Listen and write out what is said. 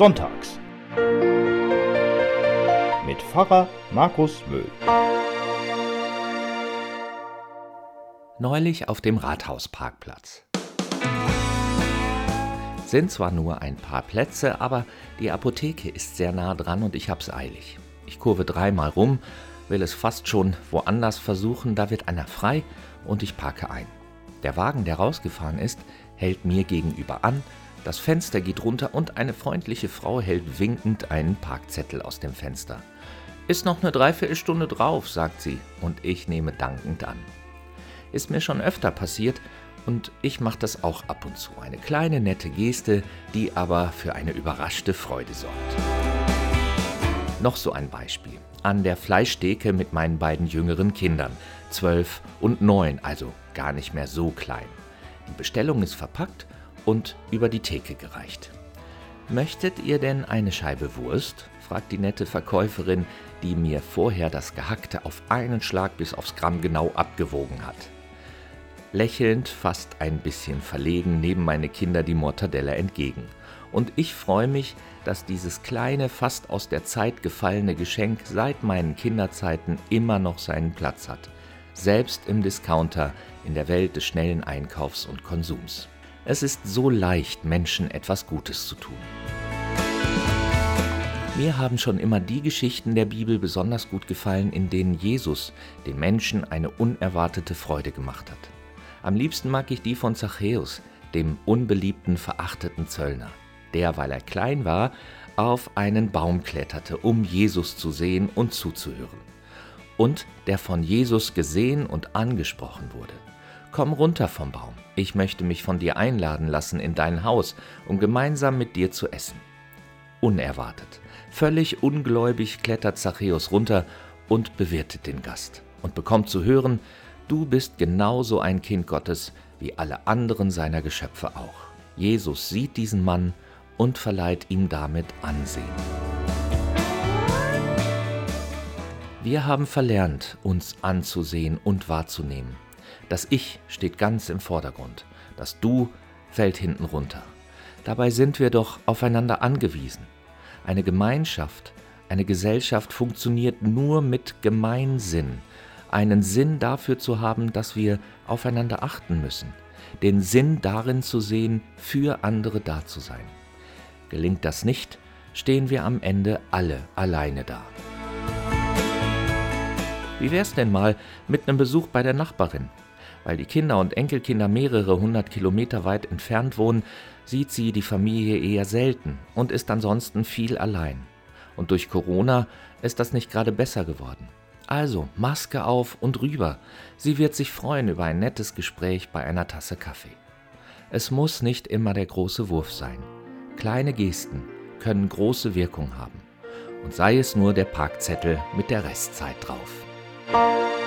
Sonntags. Mit Pfarrer Markus Möhl. Neulich auf dem Rathausparkplatz. Sind zwar nur ein paar Plätze, aber die Apotheke ist sehr nah dran und ich hab's eilig. Ich kurve dreimal rum, will es fast schon woanders versuchen, da wird einer frei und ich parke ein. Der Wagen, der rausgefahren ist, hält mir gegenüber an, das Fenster geht runter und eine freundliche Frau hält winkend einen Parkzettel aus dem Fenster. Ist noch eine Dreiviertelstunde drauf, sagt sie, und ich nehme dankend an. Ist mir schon öfter passiert und ich mache das auch ab und zu. Eine kleine nette Geste, die aber für eine überraschte Freude sorgt. Noch so ein Beispiel. An der Fleischtheke mit meinen beiden jüngeren Kindern, zwölf und neun, also gar nicht mehr so klein. Die Bestellung ist verpackt und über die Theke gereicht. Möchtet ihr denn eine Scheibe Wurst? fragt die nette Verkäuferin, die mir vorher das Gehackte auf einen Schlag bis aufs Gramm genau abgewogen hat. Lächelnd, fast ein bisschen verlegen, nehmen meine Kinder die Mortadella entgegen. Und ich freue mich, dass dieses kleine, fast aus der Zeit gefallene Geschenk seit meinen Kinderzeiten immer noch seinen Platz hat. Selbst im Discounter in der Welt des schnellen Einkaufs und Konsums. Es ist so leicht, Menschen etwas Gutes zu tun. Mir haben schon immer die Geschichten der Bibel besonders gut gefallen, in denen Jesus den Menschen eine unerwartete Freude gemacht hat. Am liebsten mag ich die von Zachäus, dem unbeliebten, verachteten Zöllner, der, weil er klein war, auf einen Baum kletterte, um Jesus zu sehen und zuzuhören. Und der von Jesus gesehen und angesprochen wurde. Komm runter vom Baum, ich möchte mich von dir einladen lassen in dein Haus, um gemeinsam mit dir zu essen. Unerwartet, völlig ungläubig klettert Zachäus runter und bewirtet den Gast und bekommt zu hören, du bist genauso ein Kind Gottes wie alle anderen seiner Geschöpfe auch. Jesus sieht diesen Mann und verleiht ihm damit Ansehen. Wir haben verlernt, uns anzusehen und wahrzunehmen. Das Ich steht ganz im Vordergrund, das Du fällt hinten runter. Dabei sind wir doch aufeinander angewiesen. Eine Gemeinschaft, eine Gesellschaft funktioniert nur mit Gemeinsinn, einen Sinn dafür zu haben, dass wir aufeinander achten müssen, den Sinn darin zu sehen, für andere da zu sein. Gelingt das nicht, stehen wir am Ende alle alleine da. Wie wär's denn mal mit einem Besuch bei der Nachbarin? Weil die Kinder und Enkelkinder mehrere hundert Kilometer weit entfernt wohnen, sieht sie die Familie eher selten und ist ansonsten viel allein. Und durch Corona ist das nicht gerade besser geworden. Also Maske auf und rüber. Sie wird sich freuen über ein nettes Gespräch bei einer Tasse Kaffee. Es muss nicht immer der große Wurf sein. Kleine Gesten können große Wirkung haben. Und sei es nur der Parkzettel mit der Restzeit drauf. Música